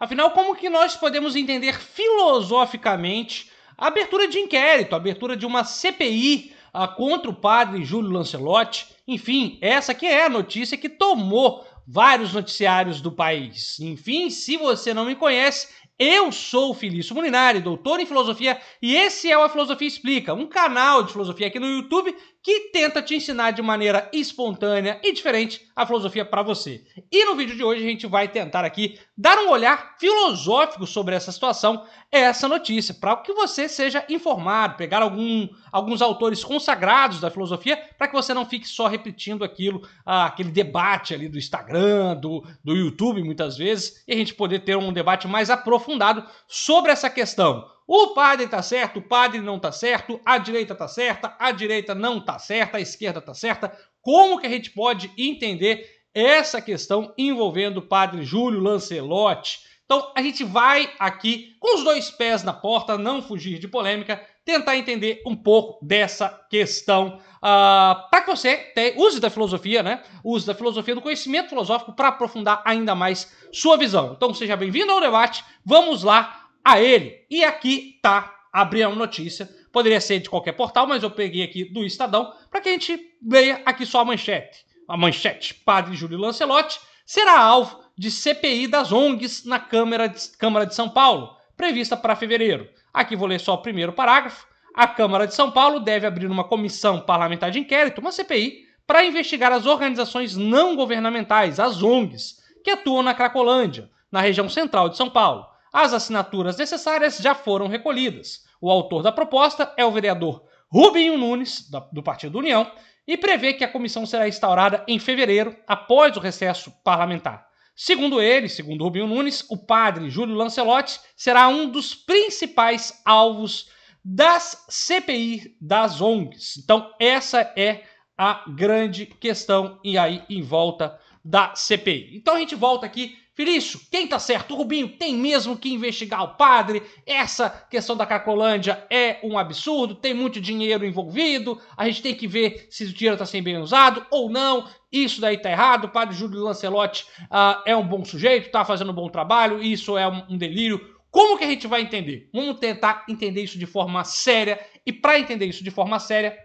Afinal, como que nós podemos entender filosoficamente a abertura de inquérito, a abertura de uma CPI ah, contra o padre Júlio Lancelotti? Enfim, essa que é a notícia que tomou vários noticiários do país. Enfim, se você não me conhece, eu sou o Felício Molinari, doutor em filosofia, e esse é o A Filosofia Explica, um canal de filosofia aqui no YouTube que tenta te ensinar de maneira espontânea e diferente a filosofia para você. E no vídeo de hoje a gente vai tentar aqui dar um olhar filosófico sobre essa situação, essa notícia, para que você seja informado, pegar algum, alguns autores consagrados da filosofia, para que você não fique só repetindo aquilo, ah, aquele debate ali do Instagram, do, do YouTube muitas vezes, e a gente poder ter um debate mais aprofundado sobre essa questão. O padre está certo, o padre não está certo, a direita está certa, a direita não está certa, a esquerda está certa. Como que a gente pode entender essa questão envolvendo o padre Júlio Lancelotti? Então a gente vai aqui com os dois pés na porta, não fugir de polêmica, tentar entender um pouco dessa questão uh, para que você te, use da filosofia, né? Use da filosofia, do conhecimento filosófico para aprofundar ainda mais sua visão. Então seja bem-vindo ao debate, vamos lá a ele. E aqui tá abrindo notícia. Poderia ser de qualquer portal, mas eu peguei aqui do Estadão para que a gente leia aqui só a manchete. A manchete: Padre Júlio Lancelotti será alvo de CPI das ONGs na Câmara de, Câmara de São Paulo, prevista para fevereiro. Aqui vou ler só o primeiro parágrafo. A Câmara de São Paulo deve abrir uma comissão parlamentar de inquérito, uma CPI, para investigar as organizações não governamentais, as ONGs, que atuam na Cracolândia, na região central de São Paulo. As assinaturas necessárias já foram recolhidas. O autor da proposta é o vereador Rubinho Nunes, do Partido União, e prevê que a comissão será instaurada em fevereiro, após o recesso parlamentar. Segundo ele, segundo Rubinho Nunes, o padre Júlio Lancelotti será um dos principais alvos das CPI das ONGs. Então, essa é a grande questão e aí em volta da CPI. Então a gente volta aqui Felício, quem tá certo? O Rubinho tem mesmo que investigar o padre. Essa questão da Cracolândia é um absurdo, tem muito dinheiro envolvido. A gente tem que ver se o dinheiro está sendo bem usado ou não. Isso daí tá errado. O padre Júlio Lancelotti uh, é um bom sujeito, tá fazendo um bom trabalho. Isso é um, um delírio. Como que a gente vai entender? Vamos tentar entender isso de forma séria. E para entender isso de forma séria,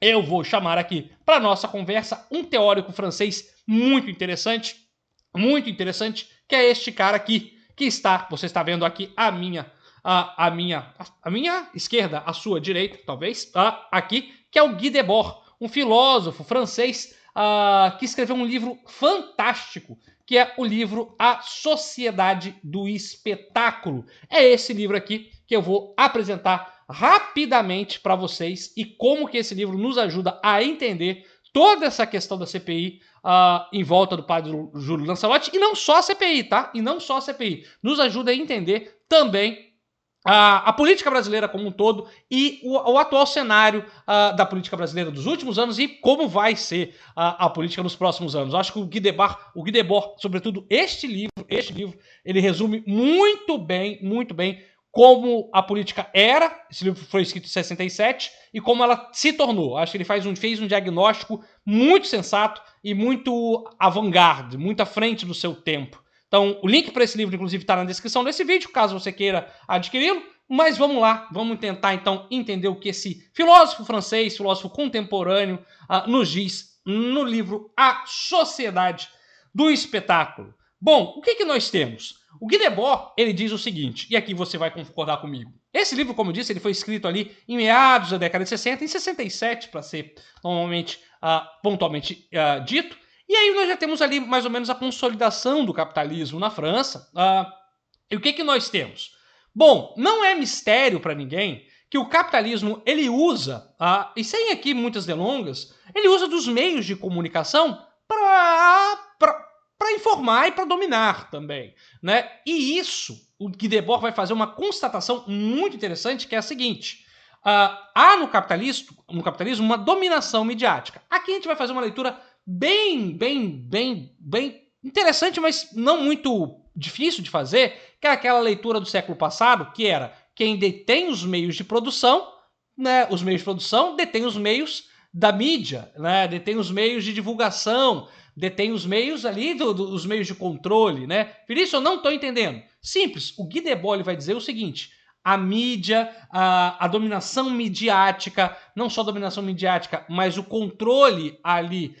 eu vou chamar aqui para nossa conversa um teórico francês muito interessante muito interessante, que é este cara aqui, que está, você está vendo aqui a minha, a, a minha, a minha esquerda, a sua direita, talvez, a, aqui, que é o Guy Debord, um filósofo francês uh, que escreveu um livro fantástico, que é o livro A Sociedade do Espetáculo. É esse livro aqui que eu vou apresentar rapidamente para vocês e como que esse livro nos ajuda a entender toda essa questão da CPI uh, em volta do padre Júlio Lancelotti, e não só a CPI, tá? E não só a CPI. Nos ajuda a entender também a, a, política brasileira como um todo e o, o atual cenário uh, da política brasileira dos últimos anos e como vai ser a, a política nos próximos anos. Acho que o Guy Debord, o Guy Debord, sobretudo este livro, este livro, ele resume muito bem, muito bem como a política era, esse livro foi escrito em 67, e como ela se tornou. Acho que ele faz um, fez um diagnóstico muito sensato e muito avant-garde, muito à frente do seu tempo. Então, o link para esse livro, inclusive, está na descrição desse vídeo, caso você queira adquiri-lo. Mas vamos lá, vamos tentar então entender o que esse filósofo francês, filósofo contemporâneo, uh, nos diz no livro A Sociedade do Espetáculo. Bom, o que, que nós temos? O Guy Debord, ele diz o seguinte, e aqui você vai concordar comigo. Esse livro, como eu disse, ele foi escrito ali em meados da década de 60, em 67, para ser normalmente, uh, pontualmente uh, dito. E aí nós já temos ali mais ou menos a consolidação do capitalismo na França. Uh, e o que, que nós temos? Bom, não é mistério para ninguém que o capitalismo ele usa, e sem aqui muitas delongas, ele usa dos meios de comunicação para para informar e para dominar também, né? E isso, o Guy Debord vai fazer uma constatação muito interessante, que é a seguinte: uh, há no capitalismo, no capitalismo uma dominação midiática. Aqui a gente vai fazer uma leitura bem, bem, bem, bem interessante, mas não muito difícil de fazer, que é aquela leitura do século passado, que era quem detém os meios de produção, né? Os meios de produção detém os meios da mídia, né? Detém os meios de divulgação, detém os meios ali, do, do, os meios de controle, né? Vinícius, eu não estou entendendo. Simples, o Guy Debord vai dizer o seguinte: a mídia, a, a, dominação midiática, não só a dominação midiática, mas o controle ali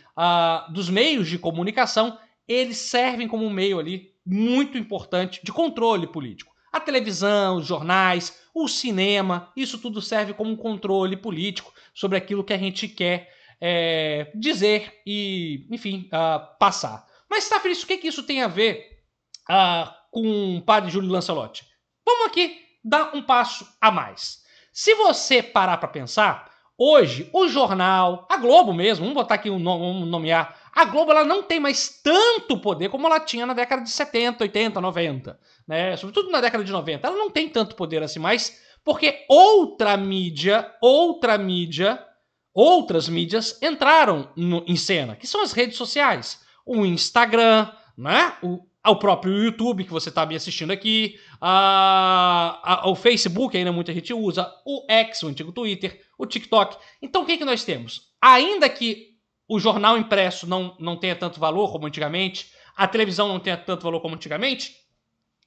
dos meios de comunicação, eles servem como um meio ali muito importante de controle político. A televisão, os jornais, o cinema, isso tudo serve como um controle político sobre aquilo que a gente quer é, dizer e, enfim, uh, passar. Mas, Felício, o que, que isso tem a ver uh, com o padre Júlio Lancelotti? Vamos aqui dar um passo a mais. Se você parar para pensar, hoje o jornal, a Globo mesmo, vamos botar aqui um, um nomear, a Globo ela não tem mais tanto poder como ela tinha na década de 70, 80, 90, né? Sobretudo na década de 90. Ela não tem tanto poder assim mais, porque outra mídia, outra mídia outras mídias entraram no, em cena, que são as redes sociais. O Instagram, né? o, o próprio YouTube, que você está me assistindo aqui, a, a, o Facebook, ainda muita gente usa, o X, o antigo Twitter, o TikTok. Então o que, que nós temos? Ainda que o jornal impresso não, não tenha tanto valor como antigamente, a televisão não tenha tanto valor como antigamente,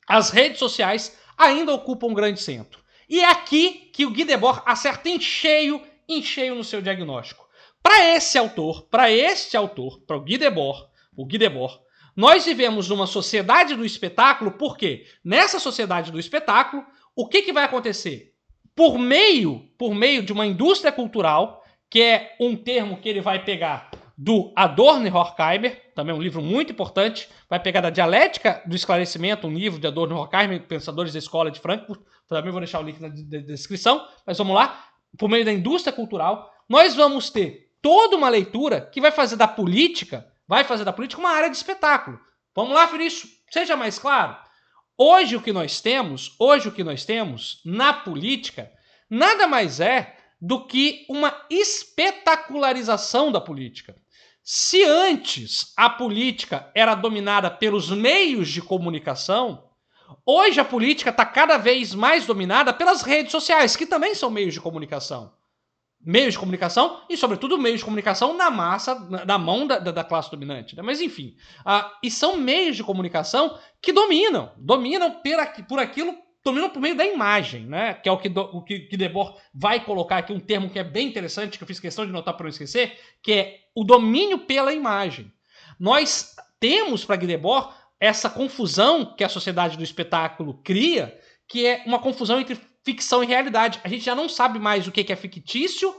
as redes sociais ainda ocupam um grande centro. E é aqui que o Guy Debord acerta em cheio em cheio no seu diagnóstico. Para esse autor, para este autor, para o Guy Debord, o Guy Debord, nós vivemos numa sociedade do espetáculo, porque nessa sociedade do espetáculo, o que, que vai acontecer? Por meio, por meio de uma indústria cultural, que é um termo que ele vai pegar do Adorno e Horkheimer, também um livro muito importante, vai pegar da Dialética do Esclarecimento, um livro de Adorno e Horkheimer, pensadores da Escola de Frankfurt, também vou deixar o link na descrição, mas vamos lá por meio da indústria cultural, nós vamos ter toda uma leitura que vai fazer da política, vai fazer da política uma área de espetáculo. Vamos lá, Felício, seja mais claro. Hoje o que nós temos, hoje o que nós temos na política, nada mais é do que uma espetacularização da política. Se antes a política era dominada pelos meios de comunicação, Hoje a política está cada vez mais dominada pelas redes sociais, que também são meios de comunicação. Meios de comunicação e, sobretudo, meios de comunicação na massa, na, mão da, da, classe dominante. Né? Mas, enfim. Uh, e são meios de comunicação que dominam. Dominam por, por aquilo, dominam por meio da imagem, né? Que é o que, o que, que Debord vai colocar aqui, um termo que é bem interessante, que eu fiz questão de notar para não esquecer, que é o domínio pela imagem. Nós temos para Debord essa confusão que a sociedade do espetáculo cria, que é uma confusão entre ficção e realidade. A gente já não sabe mais o que é fictício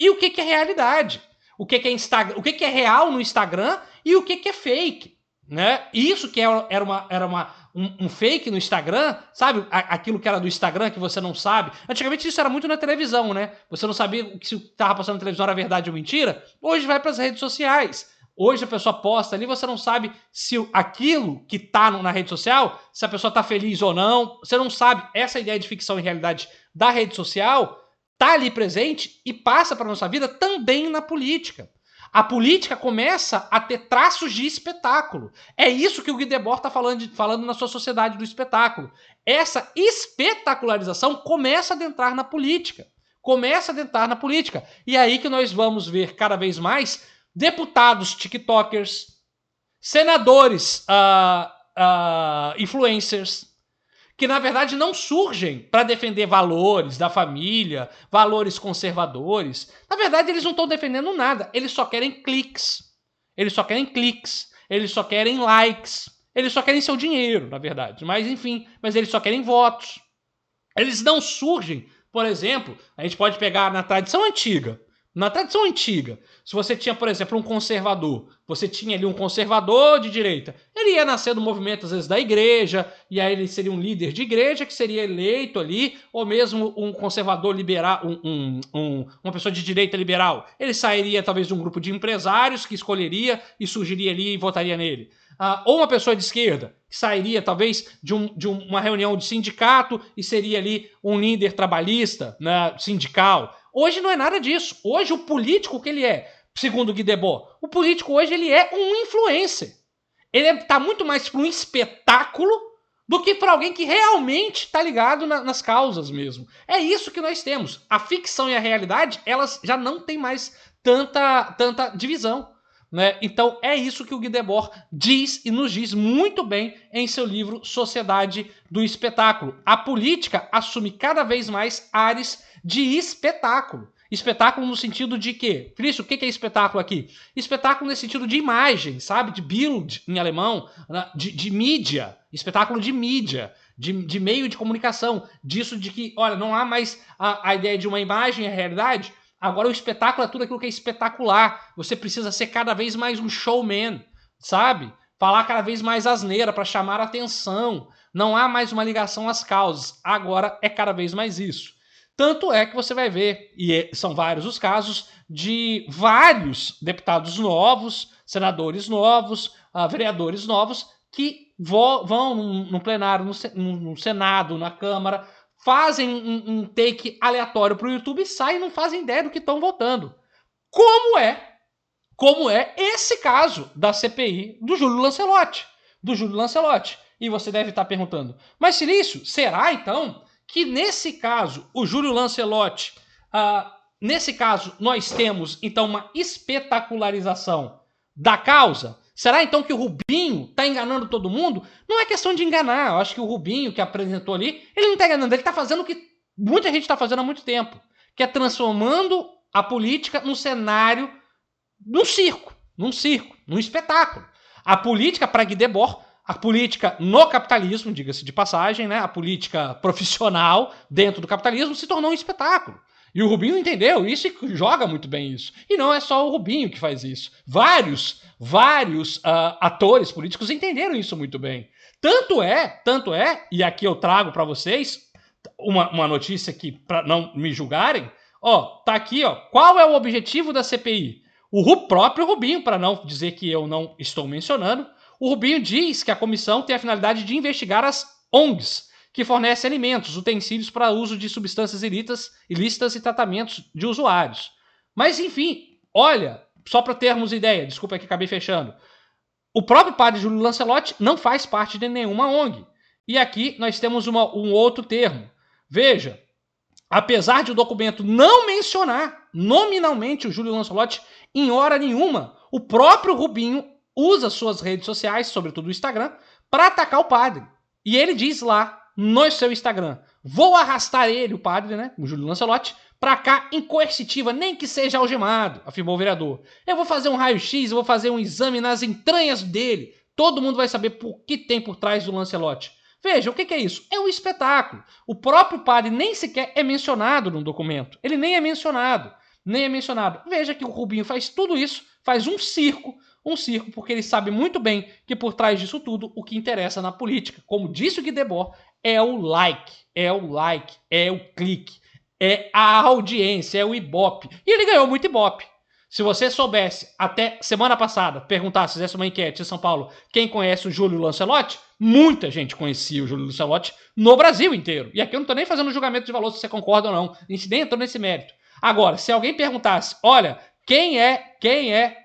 e o que é realidade. O que é, Instagram, o que é real no Instagram e o que é fake. Né? Isso que era uma, era uma, um, um fake no Instagram, sabe? Aquilo que era do Instagram que você não sabe. Antigamente isso era muito na televisão, né? Você não sabia se o que estava passando na televisão era verdade ou mentira. Hoje vai para as redes sociais. Hoje a pessoa posta ali, você não sabe se aquilo que está na rede social, se a pessoa está feliz ou não. Você não sabe. Essa ideia de ficção e realidade da rede social está ali presente e passa para nossa vida também na política. A política começa a ter traços de espetáculo. É isso que o Guy Debord está falando, falando na sua sociedade do espetáculo. Essa espetacularização começa a adentrar na política. Começa a adentrar na política. E é aí que nós vamos ver cada vez mais deputados TikTokers, senadores uh, uh, influencers, que na verdade não surgem para defender valores da família, valores conservadores. Na verdade, eles não estão defendendo nada, eles só querem cliques. Eles só querem cliques, eles só querem likes, eles só querem seu dinheiro, na verdade. Mas enfim, mas eles só querem votos. Eles não surgem, por exemplo, a gente pode pegar na tradição antiga, na tradição antiga, se você tinha, por exemplo, um conservador, você tinha ali um conservador de direita, ele ia nascer do movimento, às vezes, da igreja, e aí ele seria um líder de igreja que seria eleito ali, ou mesmo um conservador liberal, um, um, um, uma pessoa de direita liberal. Ele sairia, talvez, de um grupo de empresários que escolheria e surgiria ali e votaria nele. Ah, ou uma pessoa de esquerda, que sairia, talvez, de, um, de uma reunião de sindicato e seria ali um líder trabalhista, né, sindical. Hoje não é nada disso. Hoje o político que ele é, segundo Guy Debord, o político hoje ele é um influencer. Ele está é, muito mais para um espetáculo do que para alguém que realmente está ligado na, nas causas mesmo. É isso que nós temos. A ficção e a realidade, elas já não têm mais tanta, tanta divisão. Né? Então é isso que o Guy Debord diz e nos diz muito bem em seu livro Sociedade do Espetáculo. A política assume cada vez mais áreas de espetáculo. Espetáculo no sentido de quê? Cristo, o que é espetáculo aqui? Espetáculo nesse sentido de imagem, sabe? De build em alemão, né? de, de mídia. Espetáculo de mídia, de, de, meio de comunicação. Disso de que, olha, não há mais a, a ideia de uma imagem e a realidade, Agora o espetáculo é tudo aquilo que é espetacular. Você precisa ser cada vez mais um showman, sabe? Falar cada vez mais asneira para chamar atenção. Não há mais uma ligação às causas. Agora é cada vez mais isso. Tanto é que você vai ver, e é, são vários os casos, de vários deputados novos, senadores novos, uh, vereadores novos, que vão no plenário, no Senado, na Câmara, fazem um, um take aleatório para o YouTube e saem e não fazem ideia do que estão votando. Como é, como é esse caso da CPI do Júlio Lancelotti, do Júlio Lancelotti. E você deve estar perguntando, mas Silício, será então que nesse caso o Júlio Lancelotti, uh, nesse caso nós temos então uma espetacularização da causa? Será então que o Rubinho está enganando todo mundo? Não é questão de enganar. Eu acho que o Rubinho que apresentou ali, ele não está enganando, ele está fazendo o que muita gente está fazendo há muito tempo, que é transformando a política num cenário, num circo, num circo, num espetáculo. A política para Guy Debord, a política no capitalismo, diga-se de passagem, né? a política profissional dentro do capitalismo se tornou um espetáculo. E o Rubinho entendeu isso e joga muito bem isso. E não é só o Rubinho que faz isso. Vários, vários uh, atores políticos entenderam isso muito bem. Tanto é, tanto é, e aqui eu trago para vocês uma, uma notícia que, para não me julgarem, ó, tá aqui, ó. Qual é o objetivo da CPI? O próprio Rubinho, para não dizer que eu não estou mencionando, o Rubinho diz que a comissão tem a finalidade de investigar as ONGs, que fornece alimentos, utensílios para uso de substâncias ilícitas, ilícitas e tratamentos de usuários. Mas, enfim, olha, só para termos ideia, desculpa que acabei fechando. O próprio padre Júlio Lancelotti não faz parte de nenhuma ONG. E aqui nós temos uma, um outro termo. Veja, apesar de o documento não mencionar nominalmente o Júlio Lancelotti em hora nenhuma, o próprio Rubinho usa suas redes sociais, sobretudo o Instagram, para atacar o padre. E ele diz lá no seu Instagram. Vou arrastar ele, o padre, né, o Júlio Lancelotti, pra cá em coercitiva, nem que seja algemado, afirmou o vereador. Eu vou fazer um raio-x, eu vou fazer um exame nas entranhas dele. Todo mundo vai saber por que tem por trás do Lancelotti. Veja, o que, é isso? É um espetáculo. O próprio padre nem sequer é mencionado no documento. Ele nem é mencionado. Nem é mencionado. Veja que o Rubinho faz tudo isso, faz um circo, um circo, porque ele sabe muito bem que por trás disso tudo, o que interessa na política, como disse o Guy Debord, é o like, é o like, é o clique, é a audiência, é o ibope. E ele ganhou muito ibope. Se você soubesse, até semana passada, perguntasse, fizesse uma enquete em São Paulo, quem conhece o Júlio Lancelotti, muita gente conhecia o Júlio Lancelotti no Brasil inteiro. E aqui eu não estou nem fazendo julgamento de valor se você concorda ou não. A gente nem entrou nesse mérito. Agora, se alguém perguntasse, olha, quem é, quem é,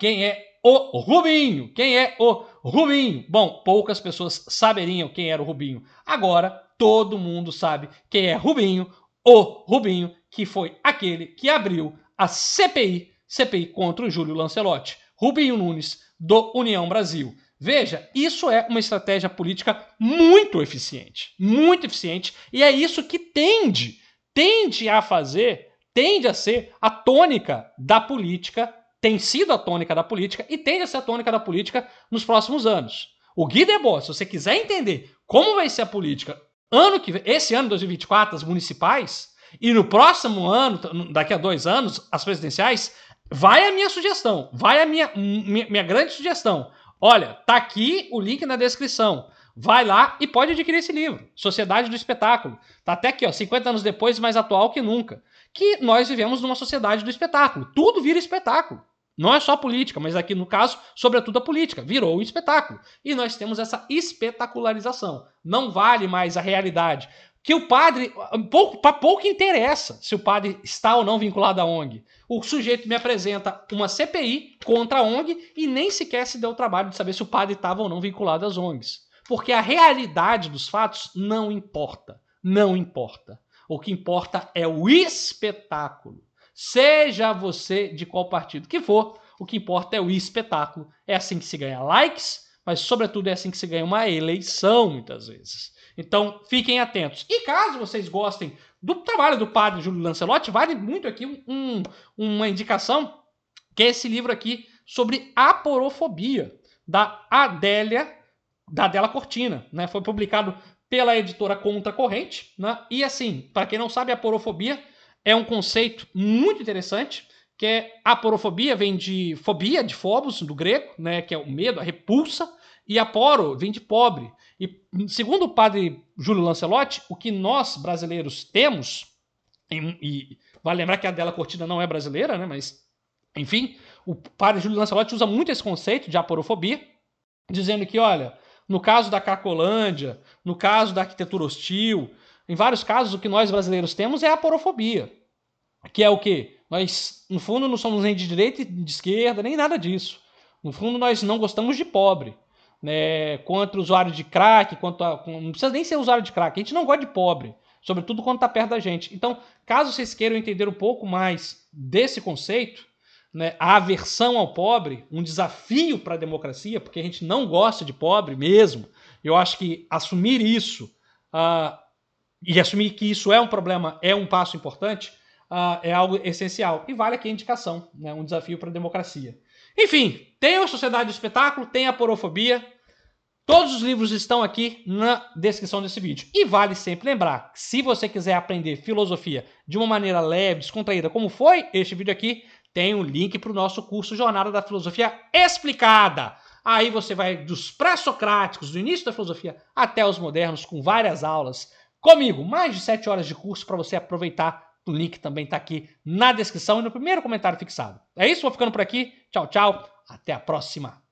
quem é o Rubinho? Quem é o Rubinho? Bom, poucas pessoas saberiam quem era o Rubinho. Agora todo mundo sabe quem é Rubinho, o Rubinho, que foi aquele que abriu a CPI, CPI contra o Júlio Lancelotti. Rubinho Nunes, do União Brasil. Veja, isso é uma estratégia política muito eficiente, muito eficiente, e é isso que tende, tende a fazer, tende a ser a tônica da política tem sido a tônica da política e tende a ser a tônica da política nos próximos anos. O Guy Debord, se você quiser entender como vai ser a política ano que esse ano 2024, as municipais, e no próximo ano, daqui a dois anos, as presidenciais, vai a minha sugestão, vai a minha, minha, minha grande sugestão. Olha, tá aqui o link na descrição. Vai lá e pode adquirir esse livro, Sociedade do Espetáculo. Tá até aqui, ó, 50 anos depois, mais atual que nunca. Que nós vivemos numa sociedade do espetáculo. Tudo vira espetáculo. Não é só política, mas aqui no caso, sobretudo a política, virou um espetáculo. E nós temos essa espetacularização. Não vale mais a realidade. Que o padre, pouco, para pouco interessa se o padre está ou não vinculado à ONG. O sujeito me apresenta uma CPI contra a ONG e nem sequer se deu o trabalho de saber se o padre estava ou não vinculado às ONGs. Porque a realidade dos fatos não importa. Não importa. O que importa é o espetáculo. Seja você de qual partido que for, o que importa é o espetáculo. É assim que se ganha likes, mas sobretudo é assim que se ganha uma eleição, muitas vezes. Então, fiquem atentos. E caso vocês gostem do trabalho do padre Júlio Lancelotti, vale muito aqui um, uma indicação, que é esse livro aqui sobre aporofobia, da Adélia, da Adela Cortina. Né? Foi publicado pela editora Contra Corrente. Né? E assim, para quem não sabe, aporofobia é um conceito muito interessante, que é aporofobia, vem de fobia, de phobos, do grego, né? que é o medo, a repulsa, e aporo vem de pobre. E segundo o padre Júlio Lancelotti, o que nós brasileiros temos, e, e vale lembrar que a Adela Cortina não é brasileira, né? mas enfim, o padre Júlio Lancelotti usa muito esse conceito de aporofobia, dizendo que, olha, no caso da Cacolândia, no caso da arquitetura hostil, em vários casos o que nós brasileiros temos é a aporofobia, que é o quê? Nós, no fundo, não somos nem de direita de esquerda, nem nada disso. No fundo, nós não gostamos de pobre. Né? Contra o usuário de crack, quanto a, não precisa nem ser usuário de crack, a gente não gosta de pobre, sobretudo quando está perto da gente. Então, caso vocês queiram entender um pouco mais desse conceito, né, a aversão ao pobre, um desafio para a democracia, porque a gente não gosta de pobre mesmo. Eu acho que assumir isso uh, e assumir que isso é um problema é um passo importante, uh, é algo essencial. E vale aqui a indicação, né, um desafio para a democracia. Enfim, tem a Sociedade do Espetáculo, tem a Porofobia. Todos os livros estão aqui na descrição desse vídeo. E vale sempre lembrar que se você quiser aprender filosofia de uma maneira leve, descontraída, como foi este vídeo aqui, tem um link para o nosso curso Jornada da Filosofia Explicada. Aí você vai dos pré-socráticos, do início da filosofia, até os modernos, com várias aulas. Comigo, mais de sete horas de curso para você aproveitar. O link também está aqui na descrição e no primeiro comentário fixado. É isso, vou ficando por aqui. Tchau, tchau. Até a próxima.